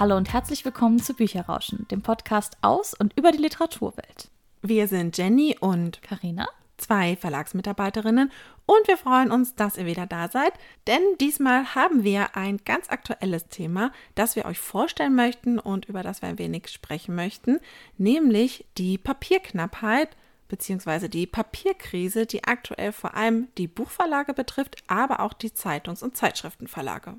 Hallo und herzlich willkommen zu Bücherrauschen, dem Podcast aus und über die Literaturwelt. Wir sind Jenny und Karina, zwei Verlagsmitarbeiterinnen und wir freuen uns, dass ihr wieder da seid, denn diesmal haben wir ein ganz aktuelles Thema, das wir euch vorstellen möchten und über das wir ein wenig sprechen möchten, nämlich die Papierknappheit bzw. die Papierkrise, die aktuell vor allem die Buchverlage betrifft, aber auch die Zeitungs- und Zeitschriftenverlage.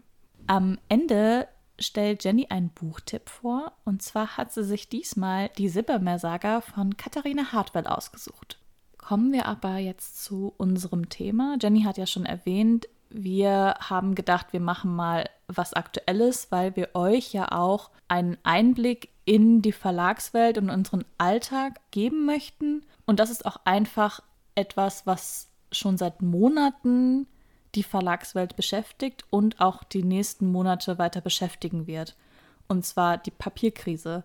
Am Ende stellt Jenny einen Buchtipp vor. Und zwar hat sie sich diesmal die Sibbermeer-Saga von Katharina Hartwell ausgesucht. Kommen wir aber jetzt zu unserem Thema. Jenny hat ja schon erwähnt, wir haben gedacht, wir machen mal was Aktuelles, weil wir euch ja auch einen Einblick in die Verlagswelt und unseren Alltag geben möchten. Und das ist auch einfach etwas, was schon seit Monaten die Verlagswelt beschäftigt und auch die nächsten Monate weiter beschäftigen wird. Und zwar die Papierkrise,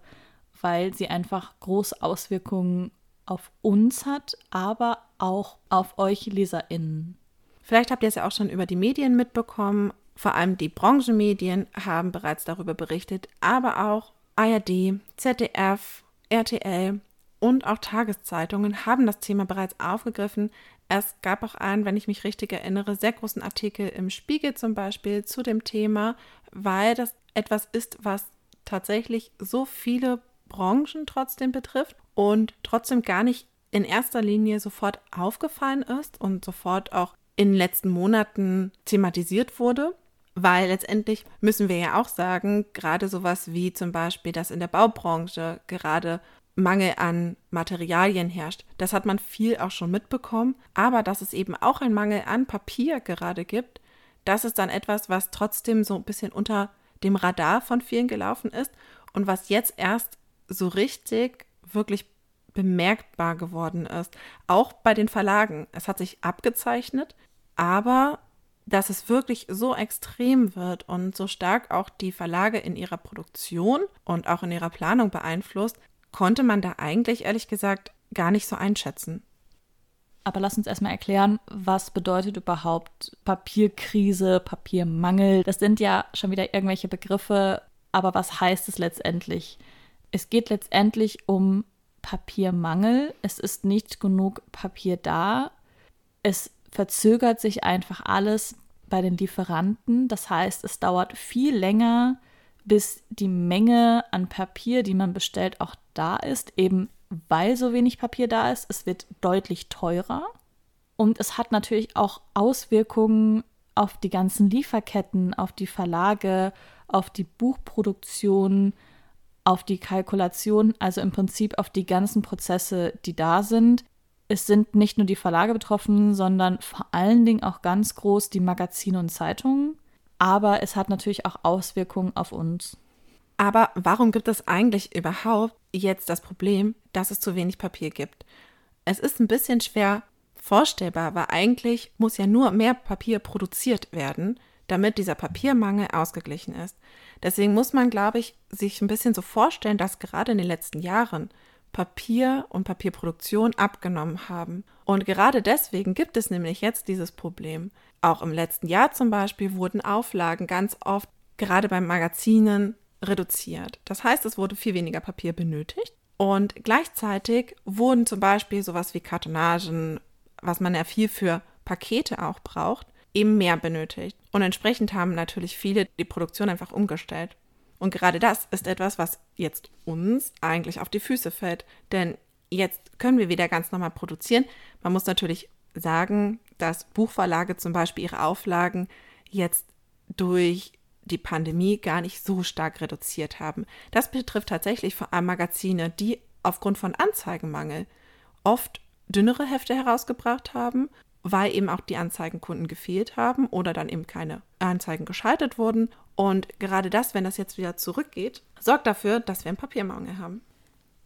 weil sie einfach große Auswirkungen auf uns hat, aber auch auf euch Leserinnen. Vielleicht habt ihr es ja auch schon über die Medien mitbekommen. Vor allem die Branchenmedien haben bereits darüber berichtet, aber auch ARD, ZDF, RTL und auch Tageszeitungen haben das Thema bereits aufgegriffen. Es gab auch einen, wenn ich mich richtig erinnere, sehr großen Artikel im Spiegel zum Beispiel zu dem Thema, weil das etwas ist, was tatsächlich so viele Branchen trotzdem betrifft und trotzdem gar nicht in erster Linie sofort aufgefallen ist und sofort auch in den letzten Monaten thematisiert wurde. Weil letztendlich müssen wir ja auch sagen, gerade sowas wie zum Beispiel, dass in der Baubranche gerade Mangel an Materialien herrscht. Das hat man viel auch schon mitbekommen. Aber dass es eben auch einen Mangel an Papier gerade gibt, das ist dann etwas, was trotzdem so ein bisschen unter dem Radar von vielen gelaufen ist und was jetzt erst so richtig wirklich bemerkbar geworden ist. Auch bei den Verlagen. Es hat sich abgezeichnet, aber dass es wirklich so extrem wird und so stark auch die Verlage in ihrer Produktion und auch in ihrer Planung beeinflusst, konnte man da eigentlich ehrlich gesagt gar nicht so einschätzen. Aber lass uns erstmal erklären, was bedeutet überhaupt Papierkrise, Papiermangel. Das sind ja schon wieder irgendwelche Begriffe, aber was heißt es letztendlich? Es geht letztendlich um Papiermangel. Es ist nicht genug Papier da. Es verzögert sich einfach alles bei den Lieferanten. Das heißt, es dauert viel länger, bis die Menge an Papier, die man bestellt, auch da ist, eben weil so wenig Papier da ist. Es wird deutlich teurer und es hat natürlich auch Auswirkungen auf die ganzen Lieferketten, auf die Verlage, auf die Buchproduktion, auf die Kalkulation, also im Prinzip auf die ganzen Prozesse, die da sind. Es sind nicht nur die Verlage betroffen, sondern vor allen Dingen auch ganz groß die Magazine und Zeitungen. Aber es hat natürlich auch Auswirkungen auf uns. Aber warum gibt es eigentlich überhaupt jetzt das Problem, dass es zu wenig Papier gibt? Es ist ein bisschen schwer vorstellbar, weil eigentlich muss ja nur mehr Papier produziert werden, damit dieser Papiermangel ausgeglichen ist. Deswegen muss man, glaube ich, sich ein bisschen so vorstellen, dass gerade in den letzten Jahren Papier und Papierproduktion abgenommen haben. Und gerade deswegen gibt es nämlich jetzt dieses Problem. Auch im letzten Jahr zum Beispiel wurden Auflagen ganz oft, gerade bei Magazinen, reduziert. Das heißt, es wurde viel weniger Papier benötigt und gleichzeitig wurden zum Beispiel sowas wie Kartonagen, was man ja viel für Pakete auch braucht, eben mehr benötigt. Und entsprechend haben natürlich viele die Produktion einfach umgestellt. Und gerade das ist etwas, was jetzt uns eigentlich auf die Füße fällt. Denn jetzt können wir wieder ganz normal produzieren. Man muss natürlich sagen, dass Buchverlage zum Beispiel ihre Auflagen jetzt durch die Pandemie gar nicht so stark reduziert haben. Das betrifft tatsächlich vor allem Magazine, die aufgrund von Anzeigenmangel oft dünnere Hefte herausgebracht haben, weil eben auch die Anzeigenkunden gefehlt haben oder dann eben keine Anzeigen geschaltet wurden. Und gerade das, wenn das jetzt wieder zurückgeht, sorgt dafür, dass wir einen Papiermangel haben.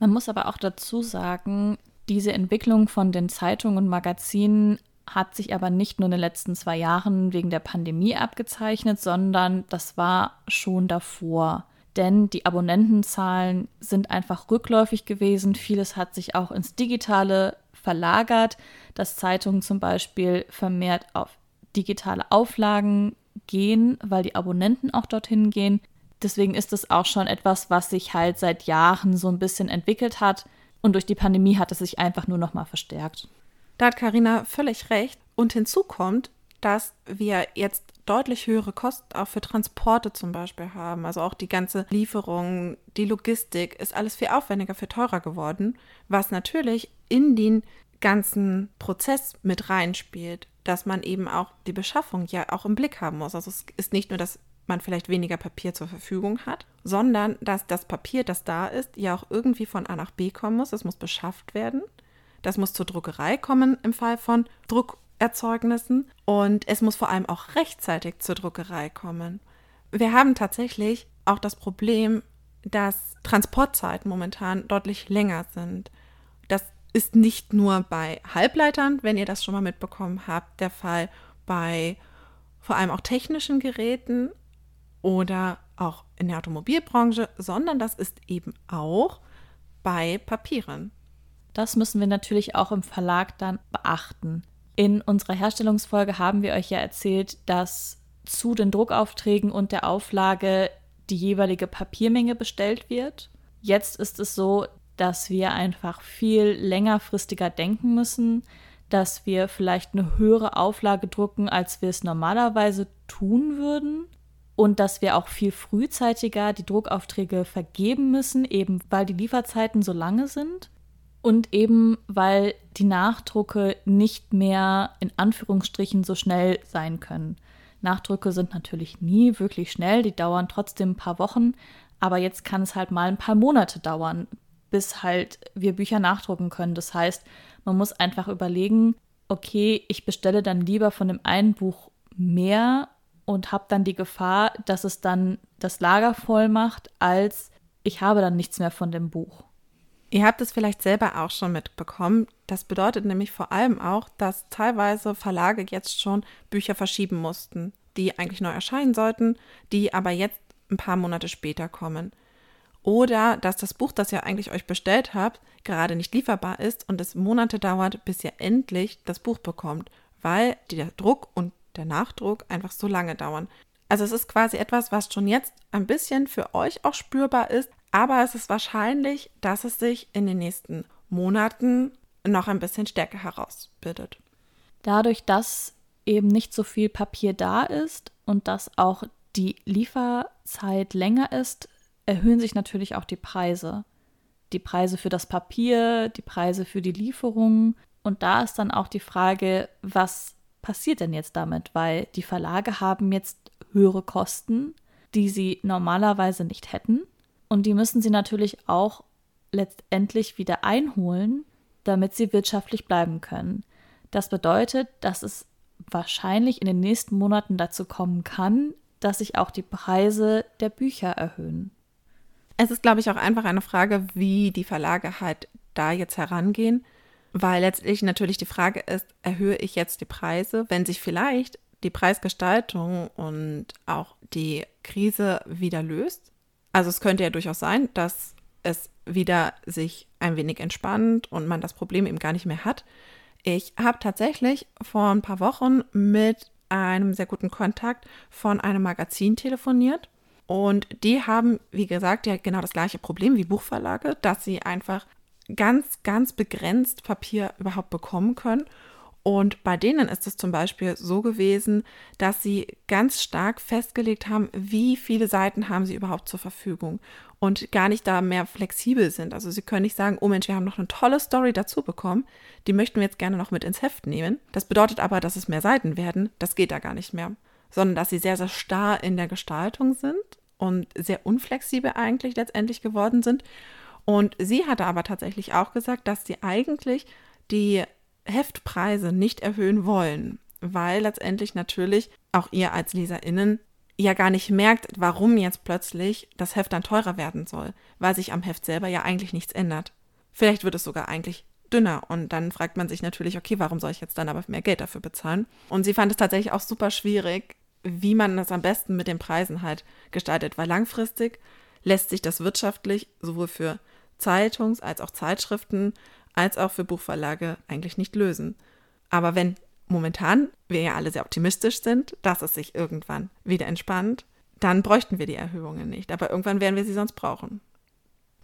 Man muss aber auch dazu sagen, diese Entwicklung von den Zeitungen und Magazinen hat sich aber nicht nur in den letzten zwei Jahren wegen der Pandemie abgezeichnet, sondern das war schon davor. Denn die Abonnentenzahlen sind einfach rückläufig gewesen. Vieles hat sich auch ins Digitale verlagert, dass Zeitungen zum Beispiel vermehrt auf digitale Auflagen gehen, weil die Abonnenten auch dorthin gehen. Deswegen ist es auch schon etwas, was sich halt seit Jahren so ein bisschen entwickelt hat. Und durch die Pandemie hat es sich einfach nur noch mal verstärkt. Da hat Karina völlig recht. Und hinzu kommt, dass wir jetzt deutlich höhere Kosten auch für Transporte zum Beispiel haben. Also auch die ganze Lieferung, die Logistik ist alles viel aufwendiger, viel teurer geworden, was natürlich in den ganzen Prozess mit reinspielt, dass man eben auch die Beschaffung ja auch im Blick haben muss. Also es ist nicht nur, dass man vielleicht weniger Papier zur Verfügung hat, sondern dass das Papier, das da ist, ja auch irgendwie von A nach B kommen muss. Es muss beschafft werden. Das muss zur Druckerei kommen im Fall von Druckerzeugnissen und es muss vor allem auch rechtzeitig zur Druckerei kommen. Wir haben tatsächlich auch das Problem, dass Transportzeiten momentan deutlich länger sind. Das ist nicht nur bei Halbleitern, wenn ihr das schon mal mitbekommen habt, der Fall bei vor allem auch technischen Geräten oder auch in der Automobilbranche, sondern das ist eben auch bei Papieren. Das müssen wir natürlich auch im Verlag dann beachten. In unserer Herstellungsfolge haben wir euch ja erzählt, dass zu den Druckaufträgen und der Auflage die jeweilige Papiermenge bestellt wird. Jetzt ist es so, dass wir einfach viel längerfristiger denken müssen, dass wir vielleicht eine höhere Auflage drucken, als wir es normalerweise tun würden und dass wir auch viel frühzeitiger die Druckaufträge vergeben müssen, eben weil die Lieferzeiten so lange sind und eben weil die Nachdrucke nicht mehr in Anführungsstrichen so schnell sein können. Nachdrücke sind natürlich nie wirklich schnell, die dauern trotzdem ein paar Wochen, aber jetzt kann es halt mal ein paar Monate dauern, bis halt wir Bücher nachdrucken können. Das heißt, man muss einfach überlegen, okay, ich bestelle dann lieber von dem einen Buch mehr und habe dann die Gefahr, dass es dann das Lager voll macht, als ich habe dann nichts mehr von dem Buch. Ihr habt es vielleicht selber auch schon mitbekommen. Das bedeutet nämlich vor allem auch, dass teilweise Verlage jetzt schon Bücher verschieben mussten, die eigentlich neu erscheinen sollten, die aber jetzt ein paar Monate später kommen. Oder dass das Buch, das ihr eigentlich euch bestellt habt, gerade nicht lieferbar ist und es Monate dauert, bis ihr endlich das Buch bekommt, weil der Druck und der Nachdruck einfach so lange dauern. Also es ist quasi etwas, was schon jetzt ein bisschen für euch auch spürbar ist, aber es ist wahrscheinlich, dass es sich in den nächsten Monaten noch ein bisschen stärker herausbildet. Dadurch, dass eben nicht so viel Papier da ist und dass auch die Lieferzeit länger ist, erhöhen sich natürlich auch die Preise. Die Preise für das Papier, die Preise für die Lieferung. Und da ist dann auch die Frage, was passiert denn jetzt damit? Weil die Verlage haben jetzt höhere Kosten, die sie normalerweise nicht hätten. Und die müssen sie natürlich auch letztendlich wieder einholen, damit sie wirtschaftlich bleiben können. Das bedeutet, dass es wahrscheinlich in den nächsten Monaten dazu kommen kann, dass sich auch die Preise der Bücher erhöhen. Es ist, glaube ich, auch einfach eine Frage, wie die Verlage halt da jetzt herangehen, weil letztlich natürlich die Frage ist, erhöhe ich jetzt die Preise, wenn sich vielleicht die Preisgestaltung und auch die Krise wieder löst, also es könnte ja durchaus sein, dass es wieder sich ein wenig entspannt und man das Problem eben gar nicht mehr hat. Ich habe tatsächlich vor ein paar Wochen mit einem sehr guten Kontakt von einem Magazin telefoniert. Und die haben, wie gesagt, ja genau das gleiche Problem wie Buchverlage, dass sie einfach ganz, ganz begrenzt Papier überhaupt bekommen können und bei denen ist es zum Beispiel so gewesen, dass sie ganz stark festgelegt haben, wie viele Seiten haben sie überhaupt zur Verfügung und gar nicht da mehr flexibel sind. Also sie können nicht sagen, oh Mensch, wir haben noch eine tolle Story dazu bekommen, die möchten wir jetzt gerne noch mit ins Heft nehmen. Das bedeutet aber, dass es mehr Seiten werden. Das geht da gar nicht mehr. Sondern dass sie sehr, sehr starr in der Gestaltung sind und sehr unflexibel eigentlich letztendlich geworden sind. Und sie hatte aber tatsächlich auch gesagt, dass sie eigentlich die Heftpreise nicht erhöhen wollen, weil letztendlich natürlich auch ihr als Leserinnen ja gar nicht merkt, warum jetzt plötzlich das Heft dann teurer werden soll, weil sich am Heft selber ja eigentlich nichts ändert. Vielleicht wird es sogar eigentlich dünner und dann fragt man sich natürlich, okay, warum soll ich jetzt dann aber mehr Geld dafür bezahlen? Und sie fand es tatsächlich auch super schwierig, wie man das am besten mit den Preisen halt gestaltet, weil langfristig lässt sich das wirtschaftlich sowohl für Zeitungs- als auch Zeitschriften als auch für Buchverlage eigentlich nicht lösen. Aber wenn momentan wir ja alle sehr optimistisch sind, dass es sich irgendwann wieder entspannt, dann bräuchten wir die Erhöhungen nicht. Aber irgendwann werden wir sie sonst brauchen.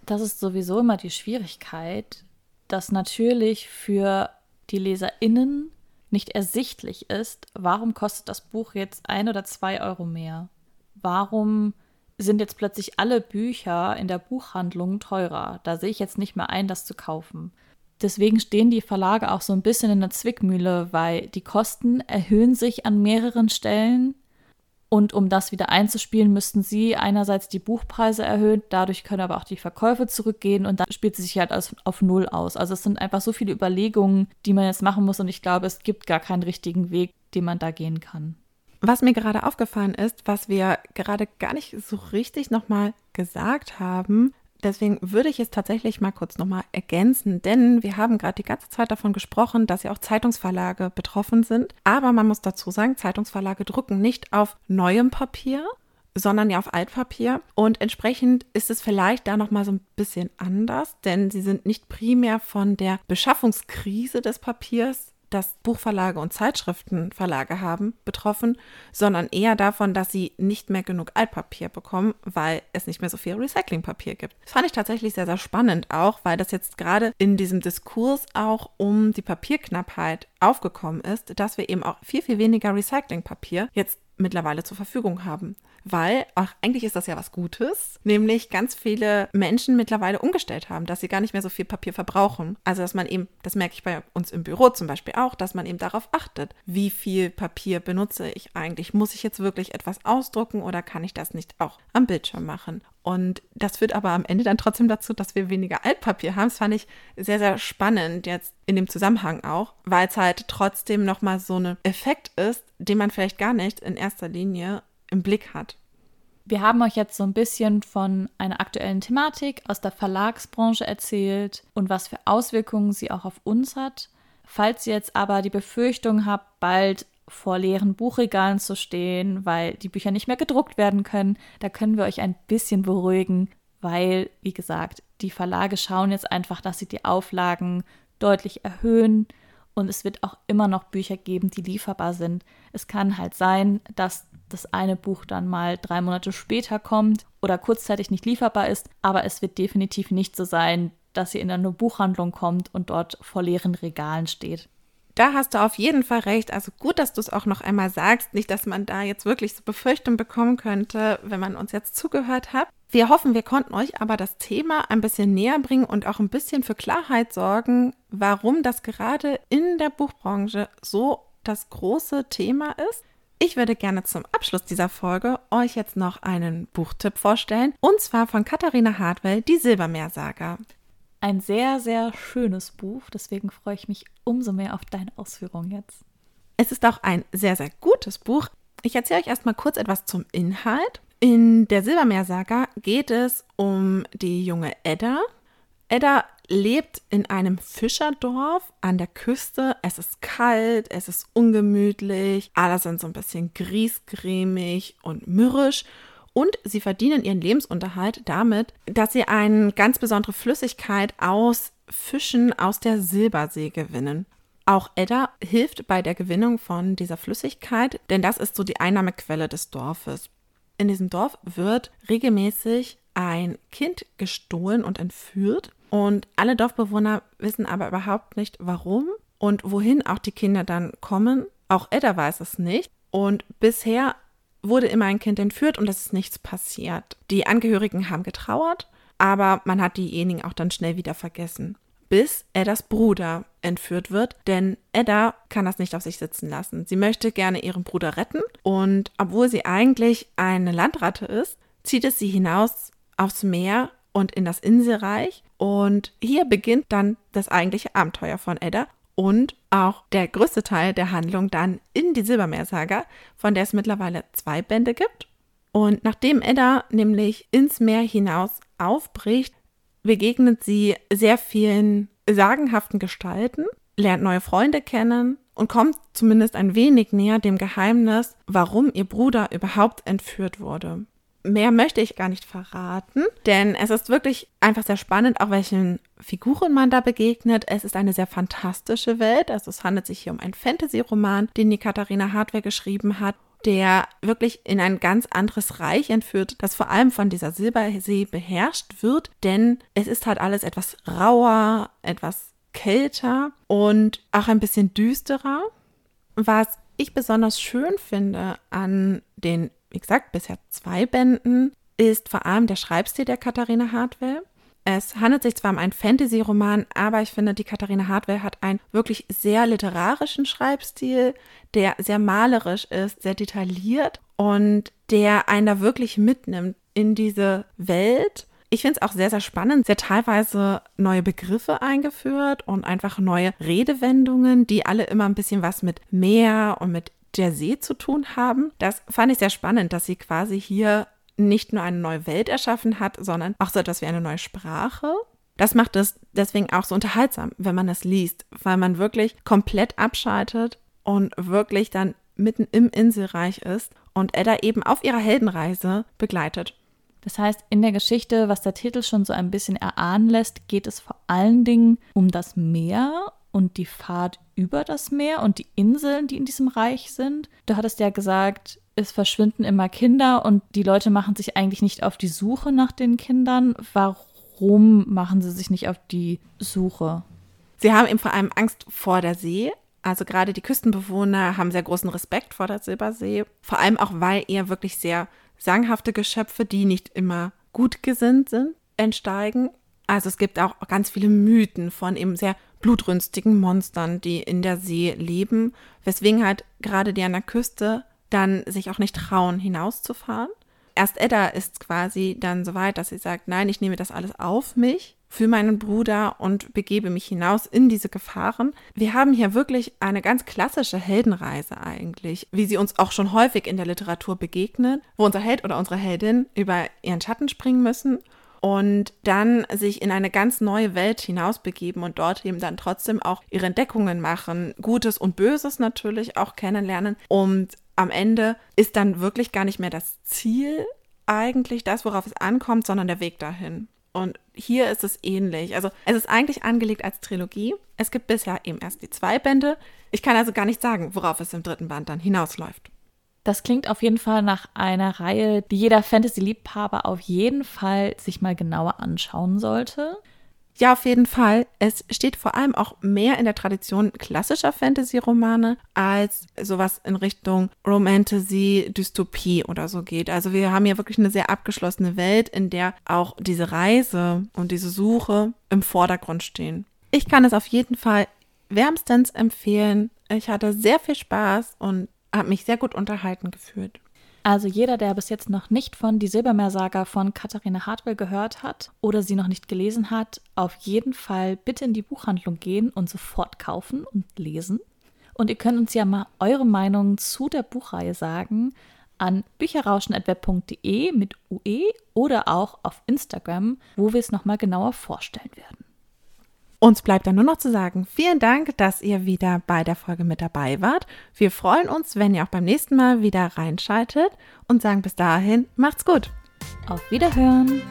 Das ist sowieso immer die Schwierigkeit, dass natürlich für die LeserInnen nicht ersichtlich ist, warum kostet das Buch jetzt ein oder zwei Euro mehr? Warum sind jetzt plötzlich alle Bücher in der Buchhandlung teurer? Da sehe ich jetzt nicht mehr ein, das zu kaufen. Deswegen stehen die Verlage auch so ein bisschen in der Zwickmühle, weil die Kosten erhöhen sich an mehreren Stellen und um das wieder einzuspielen, müssten sie einerseits die Buchpreise erhöhen, dadurch können aber auch die Verkäufe zurückgehen und dann spielt sie sich halt auf, auf Null aus. Also es sind einfach so viele Überlegungen, die man jetzt machen muss und ich glaube, es gibt gar keinen richtigen Weg, den man da gehen kann. Was mir gerade aufgefallen ist, was wir gerade gar nicht so richtig nochmal gesagt haben, Deswegen würde ich es tatsächlich mal kurz nochmal ergänzen, denn wir haben gerade die ganze Zeit davon gesprochen, dass ja auch Zeitungsverlage betroffen sind. Aber man muss dazu sagen, Zeitungsverlage drucken nicht auf neuem Papier, sondern ja auf Altpapier. Und entsprechend ist es vielleicht da nochmal so ein bisschen anders, denn sie sind nicht primär von der Beschaffungskrise des Papiers das Buchverlage und Zeitschriftenverlage haben, betroffen, sondern eher davon, dass sie nicht mehr genug Altpapier bekommen, weil es nicht mehr so viel Recyclingpapier gibt. Das fand ich tatsächlich sehr, sehr spannend auch, weil das jetzt gerade in diesem Diskurs auch um die Papierknappheit aufgekommen ist, dass wir eben auch viel, viel weniger Recyclingpapier jetzt mittlerweile zur Verfügung haben. Weil, ach, eigentlich ist das ja was Gutes, nämlich ganz viele Menschen mittlerweile umgestellt haben, dass sie gar nicht mehr so viel Papier verbrauchen. Also, dass man eben, das merke ich bei uns im Büro zum Beispiel auch, dass man eben darauf achtet, wie viel Papier benutze ich eigentlich. Muss ich jetzt wirklich etwas ausdrucken oder kann ich das nicht auch am Bildschirm machen? Und das führt aber am Ende dann trotzdem dazu, dass wir weniger Altpapier haben. Das fand ich sehr, sehr spannend jetzt in dem Zusammenhang auch, weil es halt trotzdem nochmal so ein Effekt ist, den man vielleicht gar nicht in erster Linie im Blick hat. Wir haben euch jetzt so ein bisschen von einer aktuellen Thematik aus der Verlagsbranche erzählt und was für Auswirkungen sie auch auf uns hat. Falls ihr jetzt aber die Befürchtung habt, bald vor leeren Buchregalen zu stehen, weil die Bücher nicht mehr gedruckt werden können. Da können wir euch ein bisschen beruhigen, weil, wie gesagt, die Verlage schauen jetzt einfach, dass sie die Auflagen deutlich erhöhen und es wird auch immer noch Bücher geben, die lieferbar sind. Es kann halt sein, dass das eine Buch dann mal drei Monate später kommt oder kurzzeitig nicht lieferbar ist, aber es wird definitiv nicht so sein, dass ihr in eine Buchhandlung kommt und dort vor leeren Regalen steht. Da hast du auf jeden Fall recht. Also gut, dass du es auch noch einmal sagst. Nicht, dass man da jetzt wirklich so Befürchtungen bekommen könnte, wenn man uns jetzt zugehört hat. Wir hoffen, wir konnten euch aber das Thema ein bisschen näher bringen und auch ein bisschen für Klarheit sorgen, warum das gerade in der Buchbranche so das große Thema ist. Ich würde gerne zum Abschluss dieser Folge euch jetzt noch einen Buchtipp vorstellen, und zwar von Katharina Hartwell, die Silbermeersaga ein sehr, sehr schönes Buch. Deswegen freue ich mich umso mehr auf deine Ausführungen jetzt. Es ist auch ein sehr, sehr gutes Buch. Ich erzähle euch erstmal kurz etwas zum Inhalt. In der Silbermeersaga geht es um die junge Edda. Edda lebt in einem Fischerdorf an der Küste. Es ist kalt, es ist ungemütlich, alle sind so ein bisschen griesgrämig und mürrisch und sie verdienen ihren Lebensunterhalt damit, dass sie eine ganz besondere Flüssigkeit aus Fischen aus der Silbersee gewinnen. Auch Edda hilft bei der Gewinnung von dieser Flüssigkeit, denn das ist so die Einnahmequelle des Dorfes. In diesem Dorf wird regelmäßig ein Kind gestohlen und entführt und alle Dorfbewohner wissen aber überhaupt nicht, warum und wohin auch die Kinder dann kommen. Auch Edda weiß es nicht. Und bisher wurde immer ein Kind entführt und es ist nichts passiert. Die Angehörigen haben getrauert, aber man hat diejenigen auch dann schnell wieder vergessen. Bis Eddas Bruder entführt wird, denn Edda kann das nicht auf sich sitzen lassen. Sie möchte gerne ihren Bruder retten und obwohl sie eigentlich eine Landratte ist, zieht es sie hinaus aufs Meer und in das Inselreich. Und hier beginnt dann das eigentliche Abenteuer von Edda und auch der größte Teil der Handlung dann in die Silbermeersaga, von der es mittlerweile zwei Bände gibt. Und nachdem Edda nämlich ins Meer hinaus aufbricht, begegnet sie sehr vielen sagenhaften Gestalten, lernt neue Freunde kennen und kommt zumindest ein wenig näher dem Geheimnis, warum ihr Bruder überhaupt entführt wurde mehr möchte ich gar nicht verraten, denn es ist wirklich einfach sehr spannend, auch welchen Figuren man da begegnet. Es ist eine sehr fantastische Welt. Also es handelt sich hier um einen Fantasy-Roman, den die Katharina Hardware geschrieben hat. der wirklich in ein ganz anderes Reich entführt, das vor allem von dieser Silbersee beherrscht wird, denn es ist halt alles etwas rauer, etwas kälter und auch ein bisschen düsterer. Was ich besonders schön finde an den, wie gesagt, bisher zwei Bänden, ist vor allem der Schreibstil der Katharina Hartwell. Es handelt sich zwar um einen Fantasy-Roman, aber ich finde, die Katharina Hartwell hat einen wirklich sehr literarischen Schreibstil, der sehr malerisch ist, sehr detailliert und der einen da wirklich mitnimmt in diese Welt. Ich finde es auch sehr, sehr spannend. Sie hat teilweise neue Begriffe eingeführt und einfach neue Redewendungen, die alle immer ein bisschen was mit Meer und mit der See zu tun haben. Das fand ich sehr spannend, dass sie quasi hier nicht nur eine neue Welt erschaffen hat, sondern auch so etwas wie eine neue Sprache. Das macht es deswegen auch so unterhaltsam, wenn man es liest, weil man wirklich komplett abschaltet und wirklich dann mitten im Inselreich ist und Edda eben auf ihrer Heldenreise begleitet. Das heißt, in der Geschichte, was der Titel schon so ein bisschen erahnen lässt, geht es vor allen Dingen um das Meer und die Fahrt über das Meer und die Inseln, die in diesem Reich sind. Du hattest ja gesagt, es verschwinden immer Kinder und die Leute machen sich eigentlich nicht auf die Suche nach den Kindern. Warum machen sie sich nicht auf die Suche? Sie haben eben vor allem Angst vor der See. Also gerade die Küstenbewohner haben sehr großen Respekt vor der Silbersee. Vor allem auch, weil eher wirklich sehr sanghafte Geschöpfe, die nicht immer gut gesinnt sind, entsteigen. Also es gibt auch ganz viele Mythen von eben sehr blutrünstigen Monstern, die in der See leben, weswegen halt gerade die an der Küste dann sich auch nicht trauen, hinauszufahren. Erst Edda ist quasi dann so weit, dass sie sagt, nein, ich nehme das alles auf mich für meinen Bruder und begebe mich hinaus in diese Gefahren. Wir haben hier wirklich eine ganz klassische Heldenreise eigentlich, wie sie uns auch schon häufig in der Literatur begegnet, wo unser Held oder unsere Heldin über ihren Schatten springen müssen und dann sich in eine ganz neue Welt hinausbegeben und dort eben dann trotzdem auch ihre Entdeckungen machen, Gutes und Böses natürlich auch kennenlernen und am Ende ist dann wirklich gar nicht mehr das Ziel eigentlich das, worauf es ankommt, sondern der Weg dahin. Und hier ist es ähnlich. Also es ist eigentlich angelegt als Trilogie. Es gibt bisher eben erst die zwei Bände. Ich kann also gar nicht sagen, worauf es im dritten Band dann hinausläuft. Das klingt auf jeden Fall nach einer Reihe, die jeder Fantasy-Liebhaber auf jeden Fall sich mal genauer anschauen sollte. Ja, auf jeden Fall. Es steht vor allem auch mehr in der Tradition klassischer Fantasy-Romane als sowas in Richtung Romantasy, Dystopie oder so geht. Also wir haben hier wirklich eine sehr abgeschlossene Welt, in der auch diese Reise und diese Suche im Vordergrund stehen. Ich kann es auf jeden Fall wärmstens empfehlen. Ich hatte sehr viel Spaß und habe mich sehr gut unterhalten gefühlt. Also jeder, der bis jetzt noch nicht von Die Silbermeersaga von Katharina Hartwell gehört hat oder sie noch nicht gelesen hat, auf jeden Fall bitte in die Buchhandlung gehen und sofort kaufen und lesen. Und ihr könnt uns ja mal eure Meinung zu der Buchreihe sagen an bücherrauschen.web.de mit UE oder auch auf Instagram, wo wir es nochmal genauer vorstellen werden. Uns bleibt dann nur noch zu sagen, vielen Dank, dass ihr wieder bei der Folge mit dabei wart. Wir freuen uns, wenn ihr auch beim nächsten Mal wieder reinschaltet und sagen bis dahin, macht's gut. Auf Wiederhören.